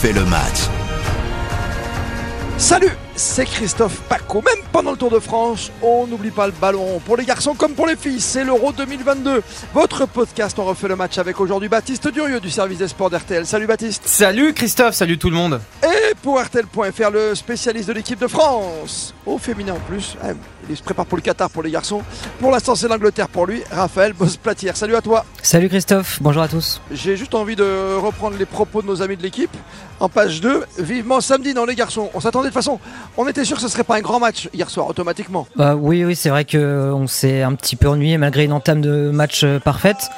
refait le match. Salut, c'est Christophe Paco. Même pendant le Tour de France, on n'oublie pas le ballon. Pour les garçons comme pour les filles, c'est l'Euro 2022. Votre podcast, on refait le match avec aujourd'hui Baptiste Durieux du service des sports d'RTL. Salut Baptiste. Salut Christophe, salut tout le monde. Et pour RTL.fr, le spécialiste de l'équipe de France, au féminin en plus. Ah, il se prépare pour le Qatar pour les garçons. Pour l'instant, c'est l'Angleterre pour lui. Raphaël Bosplatière. Salut à toi. Salut Christophe, bonjour à tous. J'ai juste envie de reprendre les propos de nos amis de l'équipe en page 2. Vivement samedi dans les garçons. On s'attendait de toute façon, on était sûr que ce serait pas un grand match hier soir automatiquement. Bah, oui, oui, c'est vrai qu'on s'est un petit peu ennuyé malgré une entame de match euh, parfaite.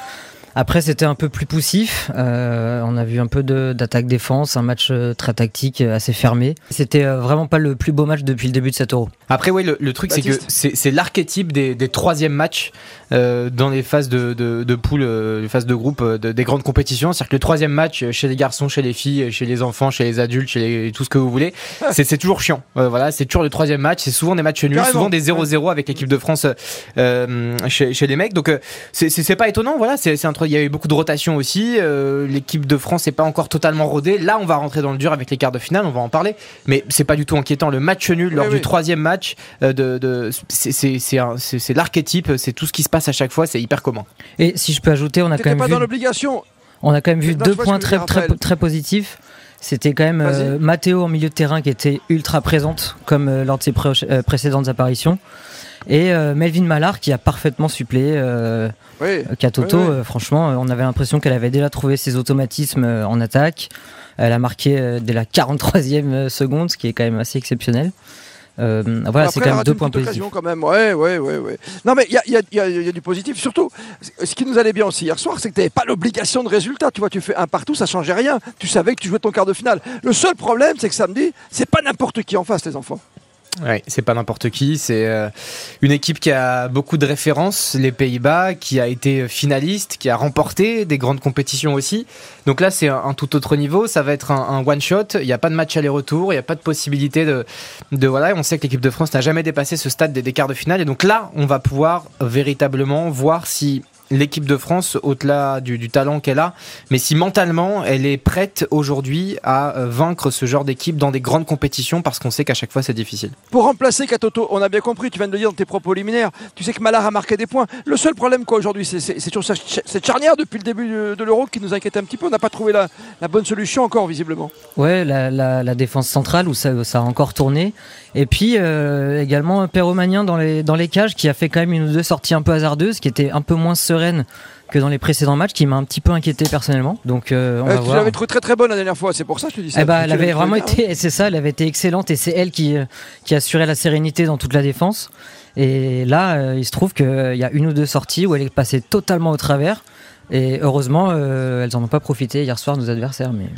Après, c'était un peu plus poussif. Euh, on a vu un peu d'attaque-défense, un match euh, très tactique, euh, assez fermé. C'était vraiment pas le plus beau match depuis le début de cet Euro. Après, oui, le, truc, c'est que c'est l'archétype des, des troisièmes matchs dans les phases de, de, de poule, les phases de groupe des grandes compétitions. C'est-à-dire que le troisième match chez les garçons, chez les filles, chez les enfants, chez les adultes, chez tout ce que vous voulez, c'est toujours chiant. voilà, c'est toujours le troisième match. C'est souvent des matchs nuls, souvent des 0-0 avec l'équipe de France chez, chez, les mecs. Donc, c'est pas étonnant. Voilà, c'est un il y a eu beaucoup de rotation aussi. Euh, l'équipe de France n'est pas encore totalement rodée. Là, on va rentrer dans le dur avec les quarts de finale, on va en parler. Mais c'est pas du tout inquiétant. Le match nul lors du troisième match, euh, de, c'est l'archétype, c'est tout ce qui se passe à chaque fois, c'est hyper commun. Et si je peux ajouter, on a quand même pas vu, dans l'obligation. On a quand même vu deux points très, très, très positifs. C'était quand même euh, Matteo en milieu de terrain qui était ultra présente, comme lors de ses précédentes apparitions. Et Melvin Mallard qui a parfaitement suppléé oui. Katoto, euh, franchement, euh, on avait l'impression qu'elle avait déjà trouvé ses automatismes euh, en attaque. Elle a marqué dès la 43e seconde, ce qui est quand même assez exceptionnel. voilà, c'est quand même deux points positifs. Quand même. Ouais, ouais, ouais, ouais. Non, mais il y y a, du positif. Surtout, ce qui nous allait bien aussi hier soir, c'est que tu n'avais pas l'obligation de résultat. Tu vois, tu fais un partout, ça changeait rien. Tu savais que tu jouais ton quart de finale. Le seul problème, c'est que samedi, c'est pas n'importe qui en face, les enfants. Ouais, c'est pas n'importe qui. C'est euh, une équipe qui a beaucoup de références, les Pays-Bas, qui a été finaliste, qui a remporté des grandes compétitions aussi. Donc là, c'est un, tout autre niveau. Ça va être un, one shot. Il n'y a pas de match aller-retour. Il n'y a pas de possibilité de, de voilà. On sait que l'équipe de France n'a jamais dépassé ce stade des, des quarts de finale. Et donc là, on va pouvoir véritablement voir si l'équipe de France au-delà du, talent qu'elle a, mais si mentalement elle est prête aujourd'hui à euh, vaincre ce genre d'équipe dans des grandes compétitions parce qu'on sait qu'à chaque fois c'est difficile. Pour remplacer Katoto, on a bien compris, tu viens de le dire dans tes propos liminaires, tu sais que Malard a marqué des points. Le seul problème quoi aujourd'hui, c'est toujours cette charnière depuis le début de, l'Euro qui nous inquiète un petit peu. On n'a pas trouvé la, bonne solution encore visiblement. Ouais, la, défense centrale où ça, a encore tourné. Et puis euh, également Perromanien dans les, dans les cages qui a fait quand même une ou deux sorties un peu hasardeuses, qui était un peu moins sereine que dans les précédents matchs, qui m'a un petit peu inquiété personnellement. Donc, euh, on tu l'avais trouvé très très bonne la dernière fois, c'est pour ça que je te dis ça. Eh bah, elle avait vraiment été, c'est ça, elle avait été excellente et c'est elle qui, euh, qui assurait la sérénité dans toute la défense. Et là, euh, il se trouve qu'il y a une ou deux sorties où elle est passée totalement au travers. Et heureusement, elles n'en ont pas profité hier soir, nos adversaires. Mais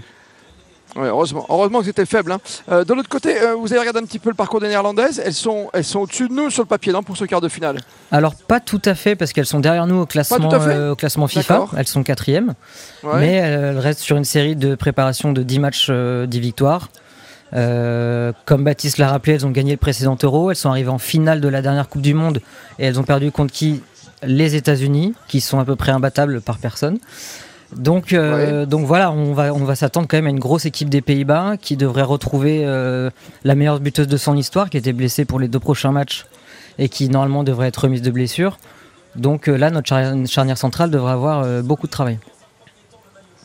heureusement. heureusement que c'était faible. Hein. Euh, de l'autre côté, euh, vous avez regardé un petit peu le parcours des Néerlandaises. Elles sont, elles sont au-dessus de nous sur le papier, non, pour ce quart de finale? Alors, pas tout à fait, parce qu'elles sont derrière nous au classement, euh, au classement FIFA. Elles sont quatrièmes. Mais elles restent sur une série de préparation de 10 matchs, 10 victoires. comme Baptiste l'a rappelé, elles ont gagné le précédent Euro. Elles sont arrivées en finale de la dernière Coupe du Monde et elles ont perdu contre qui? Les États-Unis, qui sont à peu près imbattables par personne. Donc, euh, donc voilà, on va, on va s'attendre quand même à une grosse équipe des Pays-Bas qui devrait retrouver euh, la meilleure buteuse de son histoire, qui était blessée pour les deux prochains matchs et qui normalement devrait être remise de blessure. Donc euh, là, notre charnière centrale devrait avoir beaucoup de travail.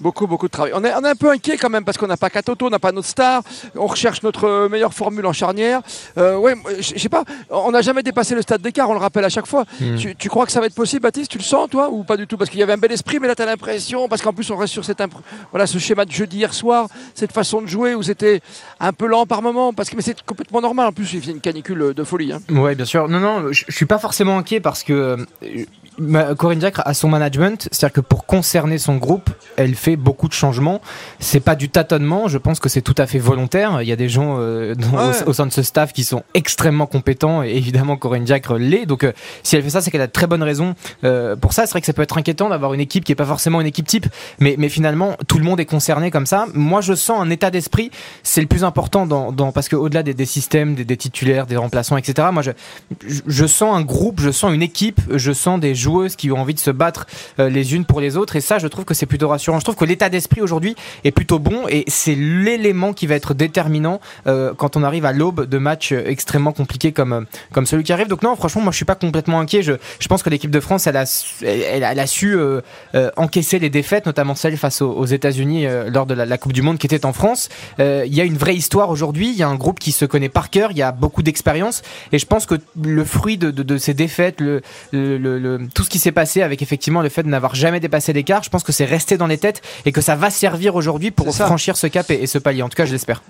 Beaucoup, beaucoup de travail. On est, un peu inquiet quand même parce qu'on n'a pas Katoto, on n'a pas notre star. On recherche notre meilleure formule en charnière. Euh, ouais, je sais pas, on n'a jamais dépassé le stade d'écart, on le rappelle à chaque fois. Hmm. Tu, crois que ça va être possible, Baptiste? Tu le sens, toi, ou pas du tout? Parce qu'il y avait un bel esprit, mais là, tu as l'impression, parce qu'en plus, on reste sur cette voilà, ce schéma de jeudi hier soir, cette façon de jouer où c'était un peu lent par moment, parce que mais c'est complètement normal. En plus, il fait une canicule de folie. Hein. Oui, bien sûr. Non, non, je, je suis pas forcément inquiet parce que euh, Corinne Diacre a son management, c'est-à-dire que pour concerner son groupe, elle fait beaucoup de changements. C'est pas du tâtonnement, je pense que c'est tout à fait volontaire. Il y a des gens euh, au, sein de ce staff qui sont extrêmement compétents et évidemment Corinne Diacre l'est. Donc euh, si elle fait ça, c'est qu'elle a de très bonnes raisons euh, pour ça. C'est vrai que ça peut être inquiétant d'avoir une équipe qui est pas forcément une équipe type, mais, mais finalement tout le monde est concerné comme ça. Moi, je sens un état d'esprit, c'est le plus important dans, dans parce que au-delà des, des, systèmes, des, des, titulaires, des remplaçants, etc. Moi, je, je sens un groupe, je sens une équipe, je sens des joueurs joueuses qui ont envie de se battre les unes pour les autres. Et ça, je trouve que c'est plutôt rassurant. Je trouve que l'état d'esprit aujourd'hui est plutôt bon et c'est l'élément qui va être déterminant quand on arrive à l'aube de matchs extrêmement compliqués comme, comme celui qui arrive. Donc non, franchement, moi je suis pas complètement inquiet. Je, je pense que l'équipe de France, elle a, elle, a su encaisser les défaites, notamment celle face aux, États-Unis lors de la, Coupe du Monde qui était en France. Il y a une vraie histoire aujourd'hui. Il y a un groupe qui se connaît par cœur. Il y a beaucoup d'expérience et je pense que le fruit de, ces défaites, le, tout ce qui s'est passé avec effectivement le fait de n'avoir jamais dépassé l'écart, je pense que c'est resté dans les têtes et que ça va servir aujourd'hui pour franchir ce cap et, ce palier. En tout cas, je l'espère.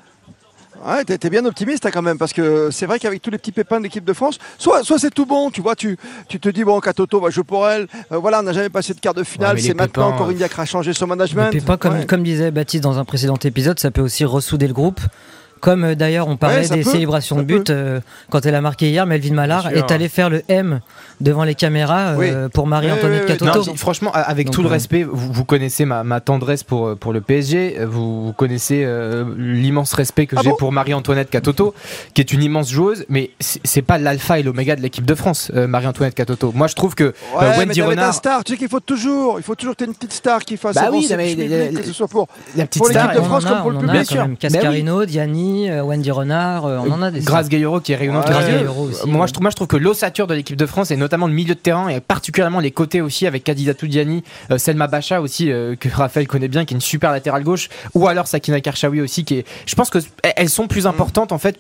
Ouais, t'es, bien optimiste hein, quand même, parce que c'est vrai qu'avec tous les petits pépins de l'équipe de France, soit, soit c'est tout bon, tu vois, tu, tu te dis, bon, Katoto va jouer pour elle, euh, voilà, on n'a jamais passé de quart de finale, c'est maintenant qu'Aurine Diacre a changé son management. Les pépins, comme, comme disait Baptiste dans un précédent épisode, ça peut aussi ressouder le groupe. Comme euh, d'ailleurs on parlait des célébrations de but, euh, quand elle a marqué hier, Melvin Mallard est allé faire le M devant les caméras euh, pour Marie-Antoinette Catoto. franchement, avec tout le respect, vous, connaissez ma, tendresse pour, pour le PSG, vous, connaissez l'immense respect que ah j'ai pour Marie-Antoinette Catoto, qui est une immense joueuse, mais c'est pas l'alpha et l'oméga de l'équipe de France, Marie-Antoinette Catoto. Moi je trouve que Wendy Renard. un star, tu sais qu'il faut toujours, il faut toujours que tu aies une petite star qui fasse bah oui, que ce soit pour, la petite star, de France comme pour le public. Cascarino, Diani. Euh, Wendy Renard, euh, on en a des. Grace Gayoro qui est rayonnante. moi, je trouve, moi, je trouve que l'ossature de l'équipe de France, et notamment le milieu de terrain, et particulièrement les côtés aussi, avec Kadida Toudiani, euh, Selma Bacha aussi, que Raphaël connaît bien, qui est une super latérale gauche, ou alors Sakina Karchaoui aussi, qui est. Je pense que elles sont plus mm. importantes en fait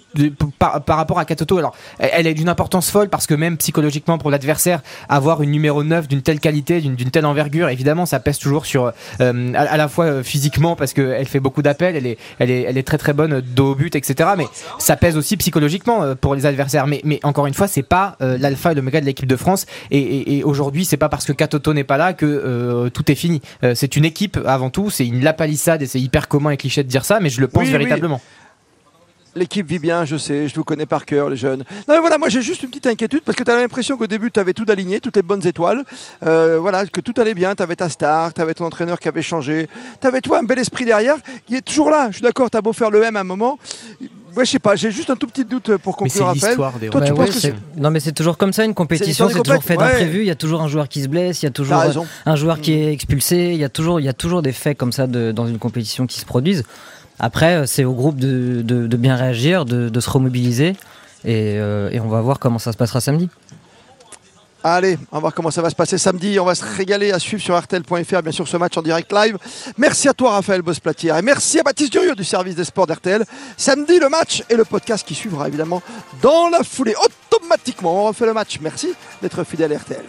par, rapport à Katoto. Alors, elle est d'une importance folle parce que même psychologiquement pour l'adversaire, avoir une numéro 9 d'une telle qualité, d'une telle envergure, évidemment, ça pèse toujours sur à, la fois physiquement parce qu'elle fait beaucoup d'appels, elle est, elle est, elle est très très bonne dos but, etc. Mais ça pèse aussi psychologiquement euh, pour les adversaires. Mais, mais encore une fois, c'est pas euh, l'alpha et l'oméga de l'équipe de France. Et, aujourd'hui, c'est pas parce que Katoto n'est pas là que euh, tout est fini. c'est une équipe avant tout. C'est une lapalissade et c'est hyper commun et cliché de dire ça, mais je le pense véritablement. L'équipe vit bien, je sais, je vous connais par cœur, les jeunes. Non, mais voilà, moi j'ai juste une petite inquiétude parce que tu as l'impression qu'au début tu avais tout aligné, toutes les bonnes étoiles. voilà, que tout allait bien, tu avais ta star, tu avais ton entraîneur qui avait changé, tu avais toi un bel esprit derrière qui est toujours là. Je suis d'accord, tu as beau faire le M à un moment. Ouais, je sais pas, j'ai juste un tout petit doute pour conclure rappel. Toi, tu bah penses que Non, mais c'est toujours comme ça, une compétition, c'est toujours fait d'imprévu. Il y a toujours un joueur qui se blesse, il y a toujours un joueur qui est expulsé, il y a toujours, il y a toujours des faits comme ça de, dans une compétition qui se produisent. Après, euh, c'est au groupe de, de, bien réagir, de, se remobiliser, et, euh, et on va voir comment ça se passera samedi. Allez, on va voir comment ça va se passer samedi. On va se régaler à suivre sur RTL.fr, bien sûr, ce match en direct live. Merci à toi, Raphaël Bosplatière. Et merci à Baptiste Durieux du service des sports d'RTL. Samedi, le match et le podcast qui suivra, évidemment, dans la foulée. Automatiquement, on refait le match. Merci d'être fidèle à RTL.